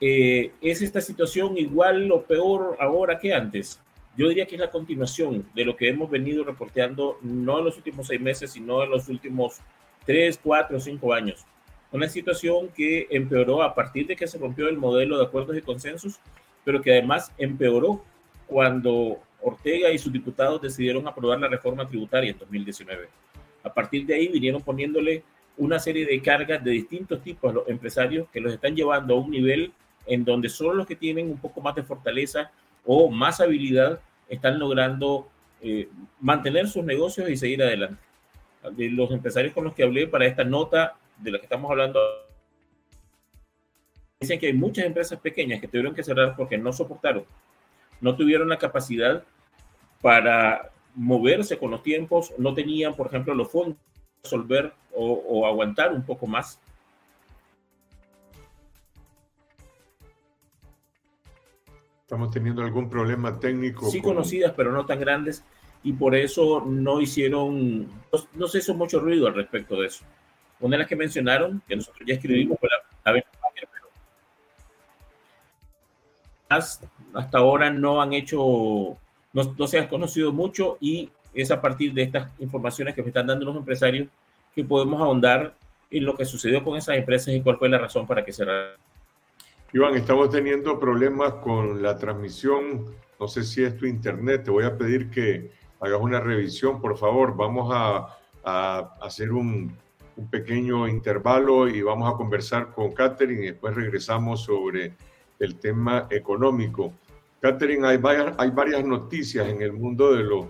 eh, ¿es esta situación igual o peor ahora que antes? yo diría que es la continuación de lo que hemos venido reporteando no en los últimos seis meses, sino en los últimos tres, cuatro, cinco años. Una situación que empeoró a partir de que se rompió el modelo de acuerdos y consensos, pero que además empeoró cuando Ortega y sus diputados decidieron aprobar la reforma tributaria en 2019. A partir de ahí vinieron poniéndole una serie de cargas de distintos tipos a los empresarios que los están llevando a un nivel en donde solo los que tienen un poco más de fortaleza o más habilidad están logrando eh, mantener sus negocios y seguir adelante. De los empresarios con los que hablé para esta nota de la que estamos hablando, dicen que hay muchas empresas pequeñas que tuvieron que cerrar porque no soportaron, no tuvieron la capacidad para moverse con los tiempos, no tenían, por ejemplo, los fondos para resolver o, o aguantar un poco más Estamos teniendo algún problema técnico. Sí, conocidas, pero no tan grandes, y por eso no hicieron, no, se hizo mucho ruido al respecto de eso. Una de las que mencionaron, que nosotros ya escribimos, fue la, pero hasta ahora no han hecho, no, no se ha conocido mucho y es a partir de estas informaciones que me están dando los empresarios que podemos ahondar en lo que sucedió con esas empresas y cuál fue la razón para que cerraran. Iván, estamos teniendo problemas con la transmisión. No sé si es tu internet. Te voy a pedir que hagas una revisión, por favor. Vamos a, hacer un, pequeño intervalo y vamos a conversar con Catherine y después regresamos sobre el tema económico. Catherine, hay varias, hay varias noticias en el mundo de los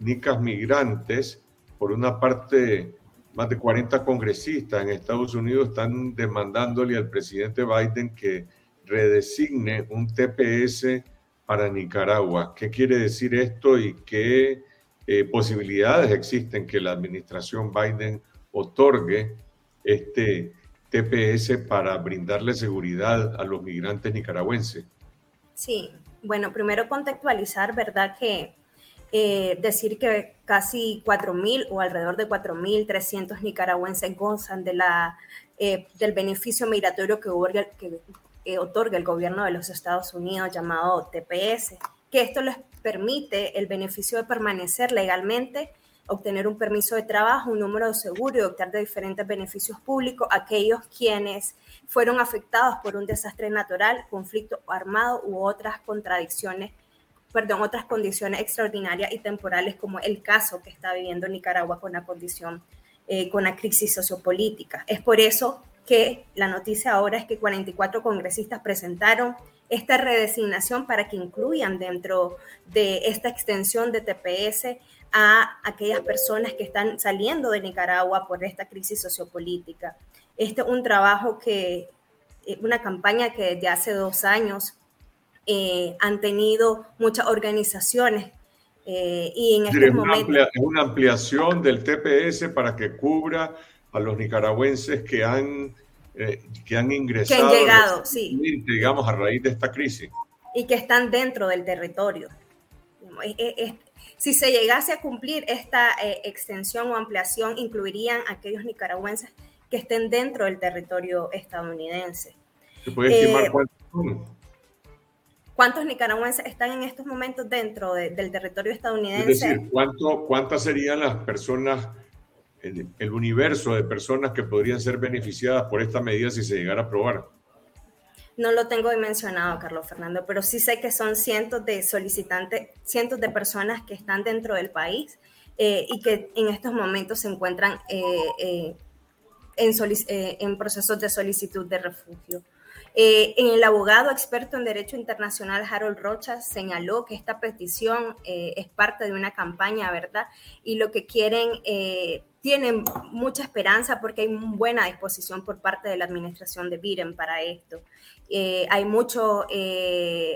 nicas migrantes. Por una parte, más de 40 congresistas en Estados Unidos están demandándole al presidente Biden que redesigne un TPS para Nicaragua. ¿Qué quiere decir esto y qué eh, posibilidades existen que la administración Biden otorgue este TPS para brindarle seguridad a los migrantes nicaragüenses? Sí, bueno, primero contextualizar, ¿verdad? Que eh, decir que casi 4.000 o alrededor de 4.300 nicaragüenses gozan de la, eh, del beneficio migratorio que, que otorga el gobierno de los Estados Unidos llamado TPS, que esto les permite el beneficio de permanecer legalmente, obtener un permiso de trabajo, un número de seguro y optar de diferentes beneficios públicos a aquellos quienes fueron afectados por un desastre natural, conflicto armado u otras contradicciones, perdón, otras condiciones extraordinarias y temporales como el caso que está viviendo Nicaragua con la condición, eh, con la crisis sociopolítica. Es por eso que la noticia ahora es que 44 congresistas presentaron esta redesignación para que incluyan dentro de esta extensión de TPS a aquellas personas que están saliendo de Nicaragua por esta crisis sociopolítica. Este es un trabajo que, eh, una campaña que desde hace dos años eh, han tenido muchas organizaciones eh, y en este momento... es una ampliación del TPS para que cubra a los nicaragüenses que han, eh, que han ingresado, que han llegado, sí. digamos, a raíz de esta crisis. Y que están dentro del territorio. si se llegase a cumplir esta eh, extensión o ampliación, incluirían a aquellos nicaragüenses que estén dentro del territorio estadounidense. ¿Se puede estimar eh, cuántos ¿Cuántos nicaragüenses están en estos momentos dentro del territorio estadounidense? Es decir, ¿cuánto, ¿cuántas serían las personas el, universo de personas que podrían ser beneficiadas por esta medida si se llegara a aprobar? No lo tengo dimensionado, Carlos Fernando, pero sí sé que son cientos de solicitantes, cientos de personas que están dentro del país eh, y que en estos momentos se encuentran eh, eh, en, en procesos de solicitud de refugio. Eh, el abogado experto en derecho internacional Harold Rocha señaló que esta petición eh, es parte de una campaña, ¿verdad? Y lo que quieren, eh, tienen mucha esperanza porque hay buena disposición por parte de la administración de Biden para esto. Eh, hay muchas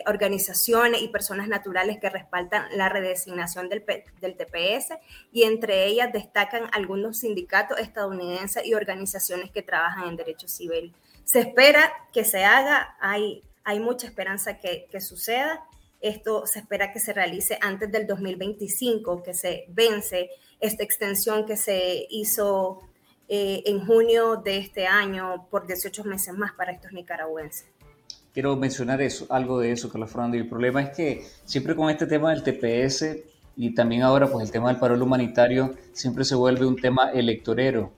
organizaciones y personas naturales que respaldan la redesignación del, TPS y entre ellas destacan algunos sindicatos estadounidenses y organizaciones que trabajan en derecho civil. Se espera que se haga, hay, mucha esperanza que suceda. Esto se espera que se realice antes del 2025, que se vence esta extensión que se hizo eh, en junio de este año por 18 meses más para estos nicaragüenses. quiero mencionar eso, algo de eso, Carlos Fernando. Y el problema es que siempre con este tema del TPS y también ahora pues el tema del paro humanitario siempre se vuelve un tema electorero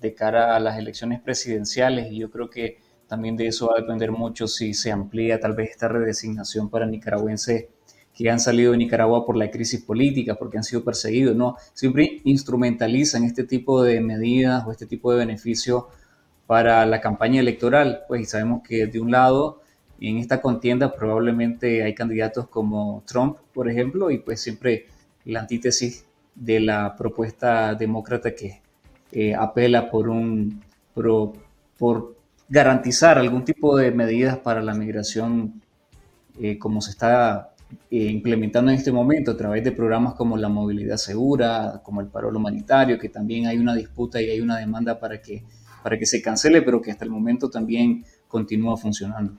de cara a las elecciones presidenciales y yo creo que también de eso va a depender mucho si se amplía tal vez esta redesignación para nicaragüenses que han salido de Nicaragua por la crisis política, porque han sido perseguidos, ¿no? Siempre instrumentalizan este tipo de medidas o este tipo de beneficios para la campaña electoral, pues sabemos que de un lado en esta contienda probablemente hay candidatos como Trump, por ejemplo, y pues siempre la antítesis de la propuesta demócrata que eh, apela por un por garantizar algún tipo de medidas para la migración eh, como se está eh, implementando en este momento a través de programas como la movilidad segura, como el paro humanitario, que también hay una disputa y hay una demanda para que, para que se cancele, pero que hasta el momento también continúa funcionando.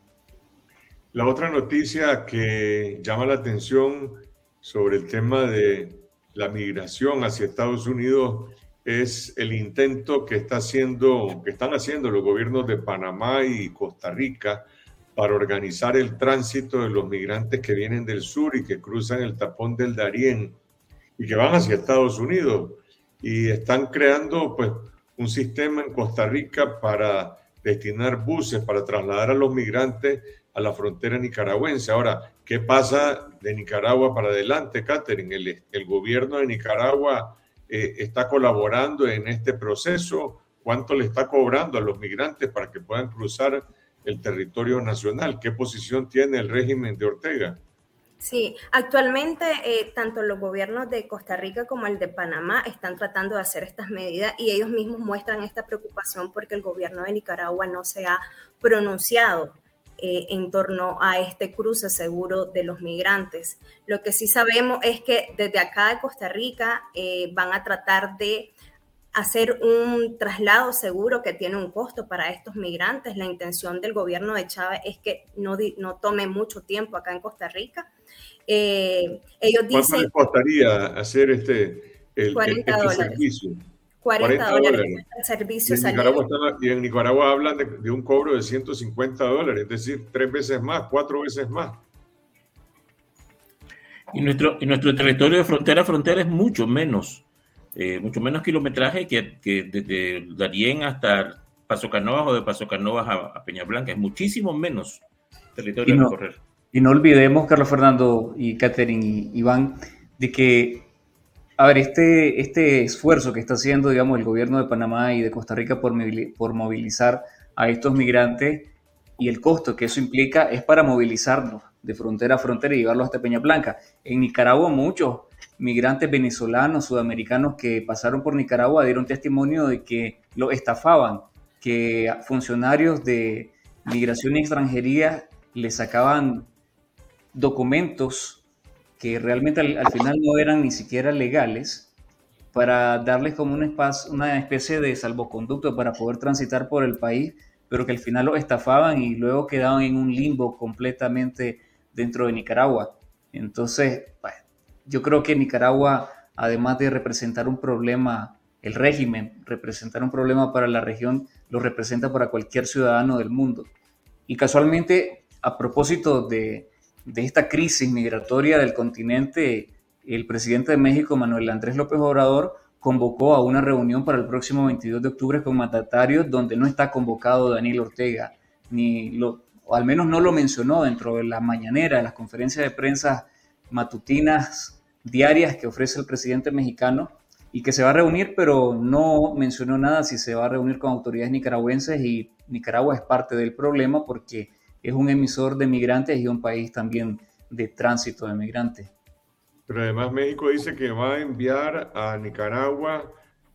La otra noticia que llama la atención sobre el tema de la migración hacia Estados Unidos es el intento que, está haciendo, que están haciendo los gobiernos de Panamá y Costa Rica para organizar el tránsito de los migrantes que vienen del sur y que cruzan el tapón del Darién y que van hacia Estados Unidos. Y están creando pues un sistema en Costa Rica para destinar buses para trasladar a los migrantes a la frontera nicaragüense. Ahora, ¿qué pasa de Nicaragua para adelante, Catherine? El, el gobierno de Nicaragua eh, está colaborando en este proceso, cuánto le está cobrando a los migrantes para que puedan cruzar el territorio nacional, qué posición tiene el régimen de Ortega. Sí, actualmente eh, tanto los gobiernos de Costa Rica como el de Panamá están tratando de hacer estas medidas y ellos mismos muestran esta preocupación porque el gobierno de Nicaragua no se ha pronunciado eh, en torno a este cruce seguro de los migrantes. Lo que sí sabemos es que desde acá de Costa Rica eh, van a tratar de hacer un traslado seguro que tiene un costo para estos migrantes. La intención del gobierno de Chávez es que no, no tome mucho tiempo acá en Costa Rica. Eh, ellos dicen, ¿Cuánto les costaría hacer este, el, 40 este servicio? 40, dólares, el servicio y en, Nicaragua y en Nicaragua hablan de, un cobro de 150 dólares, es decir, tres veces más, cuatro veces más. Y nuestro, y nuestro territorio de frontera a frontera es mucho menos, eh, mucho menos kilometraje que, que desde Darién hasta Paso Canovas o de Paso Canovas a, Peña Blanca, es muchísimo menos territorio de correr. Y no olvidemos, Carlos Fernando y Catherine y Iván, de que a ver, este, este esfuerzo que está haciendo, digamos, el gobierno de Panamá y de Costa Rica por, por movilizar a estos migrantes y el costo que eso implica es para movilizarlos de frontera a frontera y llevarlos hasta Peña Blanca. En Nicaragua muchos migrantes venezolanos, sudamericanos que pasaron por Nicaragua dieron testimonio de que lo estafaban, que funcionarios de migración y extranjería les sacaban documentos que realmente al, final no eran ni siquiera legales, para darles como un espacio, una especie de salvoconducto para poder transitar por el país, pero que al final lo estafaban y luego quedaban en un limbo completamente dentro de Nicaragua. Entonces, yo creo que Nicaragua, además de representar un problema, el régimen, representar un problema para la región, lo representa para cualquier ciudadano del mundo. Y casualmente, a propósito de, de esta crisis migratoria del continente, el presidente de México, Manuel Andrés López Obrador, convocó a una reunión para el próximo 22 de octubre con mandatarios donde no está convocado Daniel Ortega, ni lo, o al menos no lo mencionó dentro de la mañanera, de las conferencias de prensa matutinas diarias que ofrece el presidente mexicano y que se va a reunir, pero no mencionó nada si se va a reunir con autoridades nicaragüenses y Nicaragua es parte del problema porque es un emisor de migrantes y un país también de tránsito de migrantes. Pero además México dice que va a enviar a Nicaragua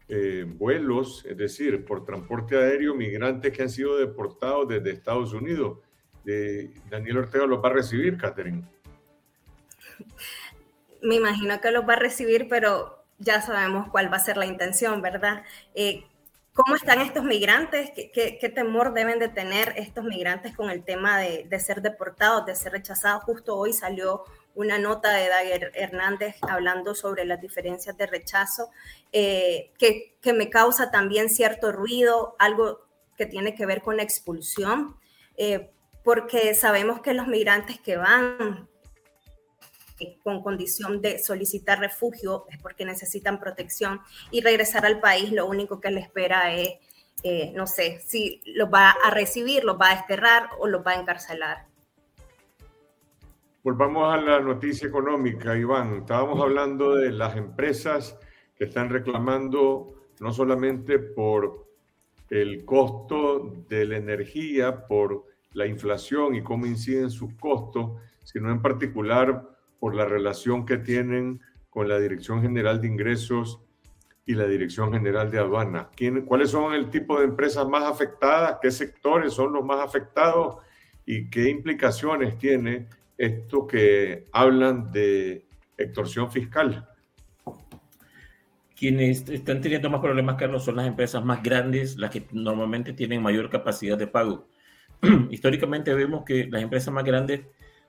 eh, vuelos, es decir, por transporte aéreo, migrantes que han sido deportados desde Estados Unidos. Daniel Ortega los va a recibir, Catherine. Me imagino que los va a recibir, pero ya sabemos cuál va a ser la intención, ¿verdad? Eh, ¿Cómo están estos migrantes? ¿Qué, temor deben de tener estos migrantes con el tema de, ser deportados, de ser rechazados? Justo hoy salió una nota de Daguer Hernández hablando sobre las diferencias de rechazo, eh, que, me causa también cierto ruido, algo que tiene que ver con la expulsión. Eh, porque sabemos que los migrantes que van con condición de solicitar refugio es porque necesitan protección y regresar al país lo único que le espera es, eh, no sé, si los va a recibir, los va a desterrar o los va a encarcelar. Volvamos a la noticia económica, Iván. Estábamos hablando de las empresas que están reclamando no solamente por el costo de la energía, por la inflación y cómo inciden sus costos, sino en particular por la relación que tienen con la Dirección General de Ingresos y la Dirección General de Aduana. ¿Cuáles son el tipo de empresas más afectadas? ¿Qué sectores son los más afectados? ¿Y qué implicaciones tiene esto que hablan de extorsión fiscal? Quienes están teniendo más problemas, Carlos, son las empresas más grandes, las que normalmente tienen mayor capacidad de pago. Históricamente vemos que las empresas más grandes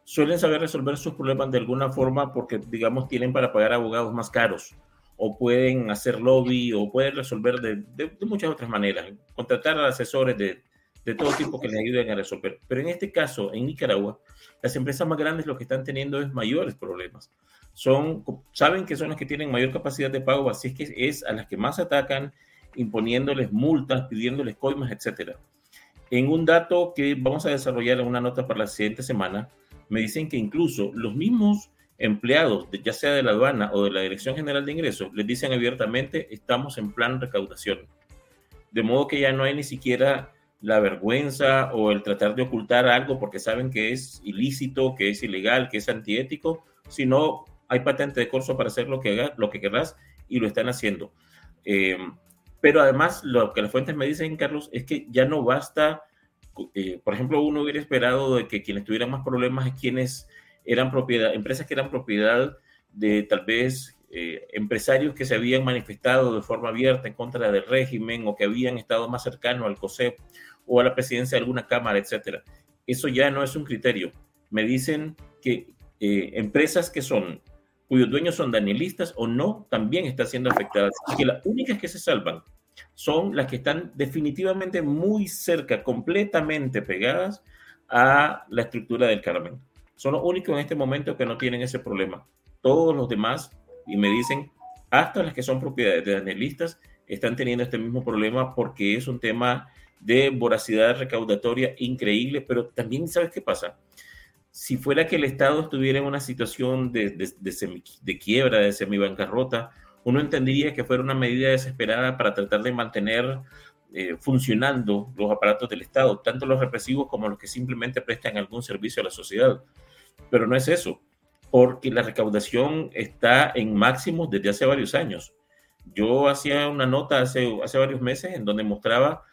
suelen saber resolver sus problemas de alguna forma porque, digamos, tienen para pagar abogados más caros o pueden hacer lobby o pueden resolver de, muchas otras maneras, contratar a asesores de, de, todo tipo que les ayuden a resolver. Pero en este caso, en Nicaragua, las empresas más grandes lo que están teniendo es mayores problemas. Son, saben que son las que tienen mayor capacidad de pago, así es que es a las que más atacan, imponiéndoles multas, pidiéndoles coimas, etc. En un dato que vamos a desarrollar en una nota para la siguiente semana, me dicen que incluso los mismos empleados, ya sea de la aduana o de la Dirección General de Ingresos, les dicen abiertamente, estamos en plan recaudación. De modo que ya no hay ni siquiera la vergüenza o el tratar de ocultar algo porque saben que es ilícito, que es ilegal, que es antiético, sino hay patente de corso para hacer lo que, lo que querrás y lo están haciendo. Eh, pero además, lo que las fuentes me dicen, Carlos, es que ya no basta eh, por ejemplo, uno hubiera esperado de que quienes tuvieran más problemas es quienes eran propiedad, empresas que eran propiedad de tal vez eh, empresarios que se habían manifestado de forma abierta en contra del régimen o que habían estado más cercanos al COSEP o a la presidencia de alguna cámara, etcétera. Eso ya no es un criterio. Me dicen que eh, empresas que son cuyos dueños son danielistas o no, también están siendo afectadas. Y que las únicas que se salvan son las que están definitivamente muy cerca, completamente pegadas a la estructura del Carmen. Son los únicos en este momento que no tienen ese problema. Todos los demás, y me dicen, hasta las que son propiedades de analistas, están teniendo este mismo problema porque es un tema de voracidad recaudatoria increíble, pero también, ¿sabes qué pasa? Si fuera que el Estado estuviera en una situación de, de, de, de quiebra, de semibancarrota, uno entendería que fuera una medida desesperada para tratar de mantener eh, funcionando los aparatos del Estado, tanto los represivos como los que simplemente prestan algún servicio a la sociedad. Pero no es eso, porque la recaudación está en máximos desde hace varios años. Yo hacía una nota hace, hace varios meses en donde mostraba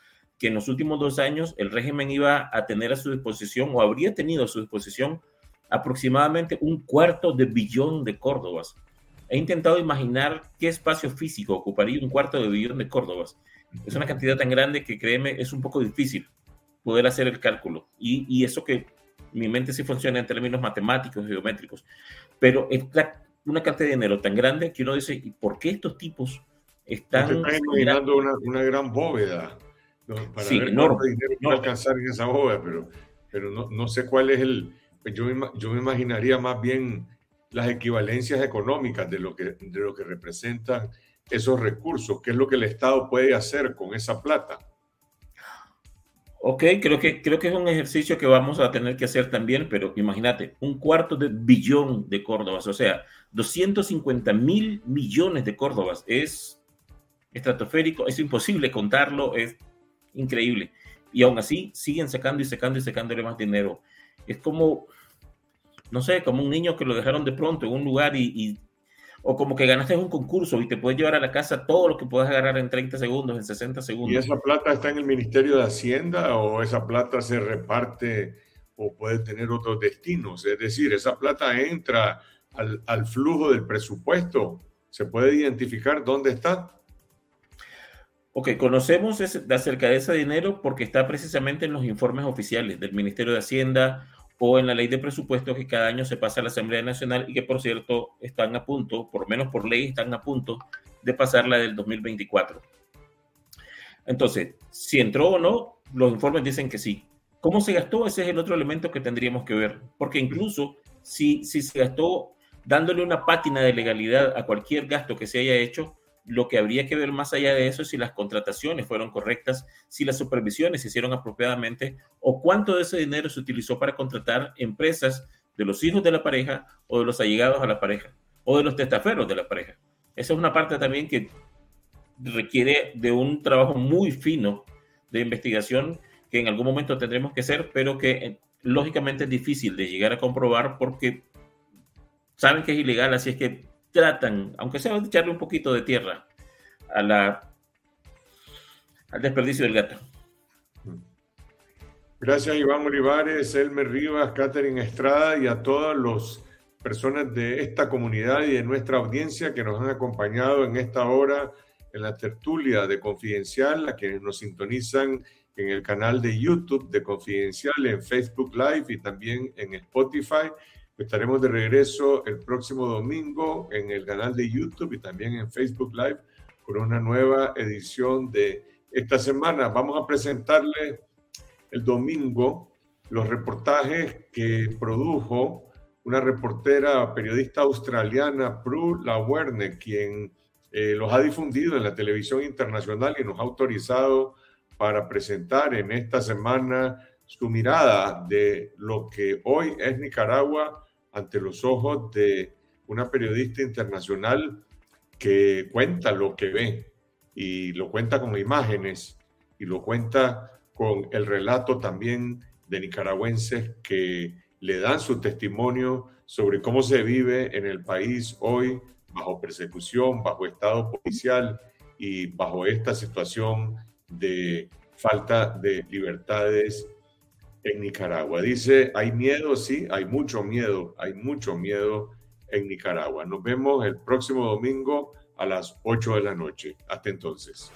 que en los últimos dos años el régimen iba a tener a su disposición o habría tenido a su disposición aproximadamente un cuarto de billón de córdobas he intentado imaginar qué espacio físico ocuparía un cuarto de billón de Córdobas. Es una cantidad tan grande que créeme, es un poco difícil poder hacer el cálculo. Y, eso que mi mente sí funciona en términos matemáticos, geométricos. Pero es una cantidad de dinero tan grande que uno dice, ¿y por qué estos tipos están... Están imaginando una, una, gran bóveda. Para sí, ver enorme, dinero no. alcanzar en esa bóveda, pero, pero no, no sé cuál es el... Yo, yo me imaginaría más bien las equivalencias económicas de lo que, de lo que representan esos recursos, qué es lo que el Estado puede hacer con esa plata. Ok, creo que, creo que es un ejercicio que vamos a tener que hacer también, pero imagínate, un cuarto de billón de Córdobas, o sea, 250 mil millones de Córdobas, es estratosférico, es imposible contarlo, es increíble. Y aún así siguen sacando y sacando y sacándole más dinero. Es como, no sé, como un niño que lo dejaron de pronto en un lugar y, o como que ganaste un concurso y te puedes llevar a la casa todo lo que puedes agarrar en 30 segundos, en 60 segundos. ¿Y esa plata está en el Ministerio de Hacienda o esa plata se reparte o puede tener otros destinos? Es decir, esa plata entra al, al flujo del presupuesto. ¿Se puede identificar dónde está? Ok, conocemos acerca de ese dinero porque está precisamente en los informes oficiales del Ministerio de Hacienda o en la ley de presupuesto que cada año se pasa a la Asamblea Nacional y que, por cierto, están a punto, por menos por ley, están a punto de pasar la del 2024. Entonces, si entró o no, los informes dicen que sí. ¿Cómo se gastó? Ese es el otro elemento que tendríamos que ver, porque incluso si, si se gastó dándole una pátina de legalidad a cualquier gasto que se haya hecho, lo que habría que ver más allá de eso es si las contrataciones fueron correctas, si las supervisiones se hicieron apropiadamente o cuánto de ese dinero se utilizó para contratar empresas de los hijos de la pareja o de los allegados a la pareja o de los testaferros de la pareja. Esa es una parte también que requiere de un trabajo muy fino de investigación que en algún momento tendremos que hacer, pero que eh, lógicamente es difícil de llegar a comprobar porque saben que es ilegal, así es que tratan, aunque sea de echarle un poquito de tierra a la, al desperdicio del gato. Gracias Iván Olivares, Elmer Rivas, Catherine Estrada y a todas las personas de esta comunidad y de nuestra audiencia que nos han acompañado en esta hora en la tertulia de Confidencial, a quienes nos sintonizan en el canal de YouTube de Confidencial, en Facebook Live y también en Spotify. Estaremos de regreso el próximo domingo en el canal de YouTube y también en Facebook Live con una nueva edición de esta semana. Vamos a presentarle el domingo los reportajes que produjo una reportera periodista australiana, Prue Lawerne, quien eh, los ha difundido en la televisión internacional y nos ha autorizado para presentar en esta semana su mirada de lo que hoy es Nicaragua ante los ojos de una periodista internacional que cuenta lo que ve y lo cuenta con imágenes y lo cuenta con el relato también de nicaragüenses que le dan su testimonio sobre cómo se vive en el país hoy bajo persecución, bajo estado policial y bajo esta situación de falta de libertades en Nicaragua. Dice, hay miedo, sí, hay mucho miedo, hay mucho miedo en Nicaragua. Nos vemos el próximo domingo a las 8 de la noche. Hasta entonces.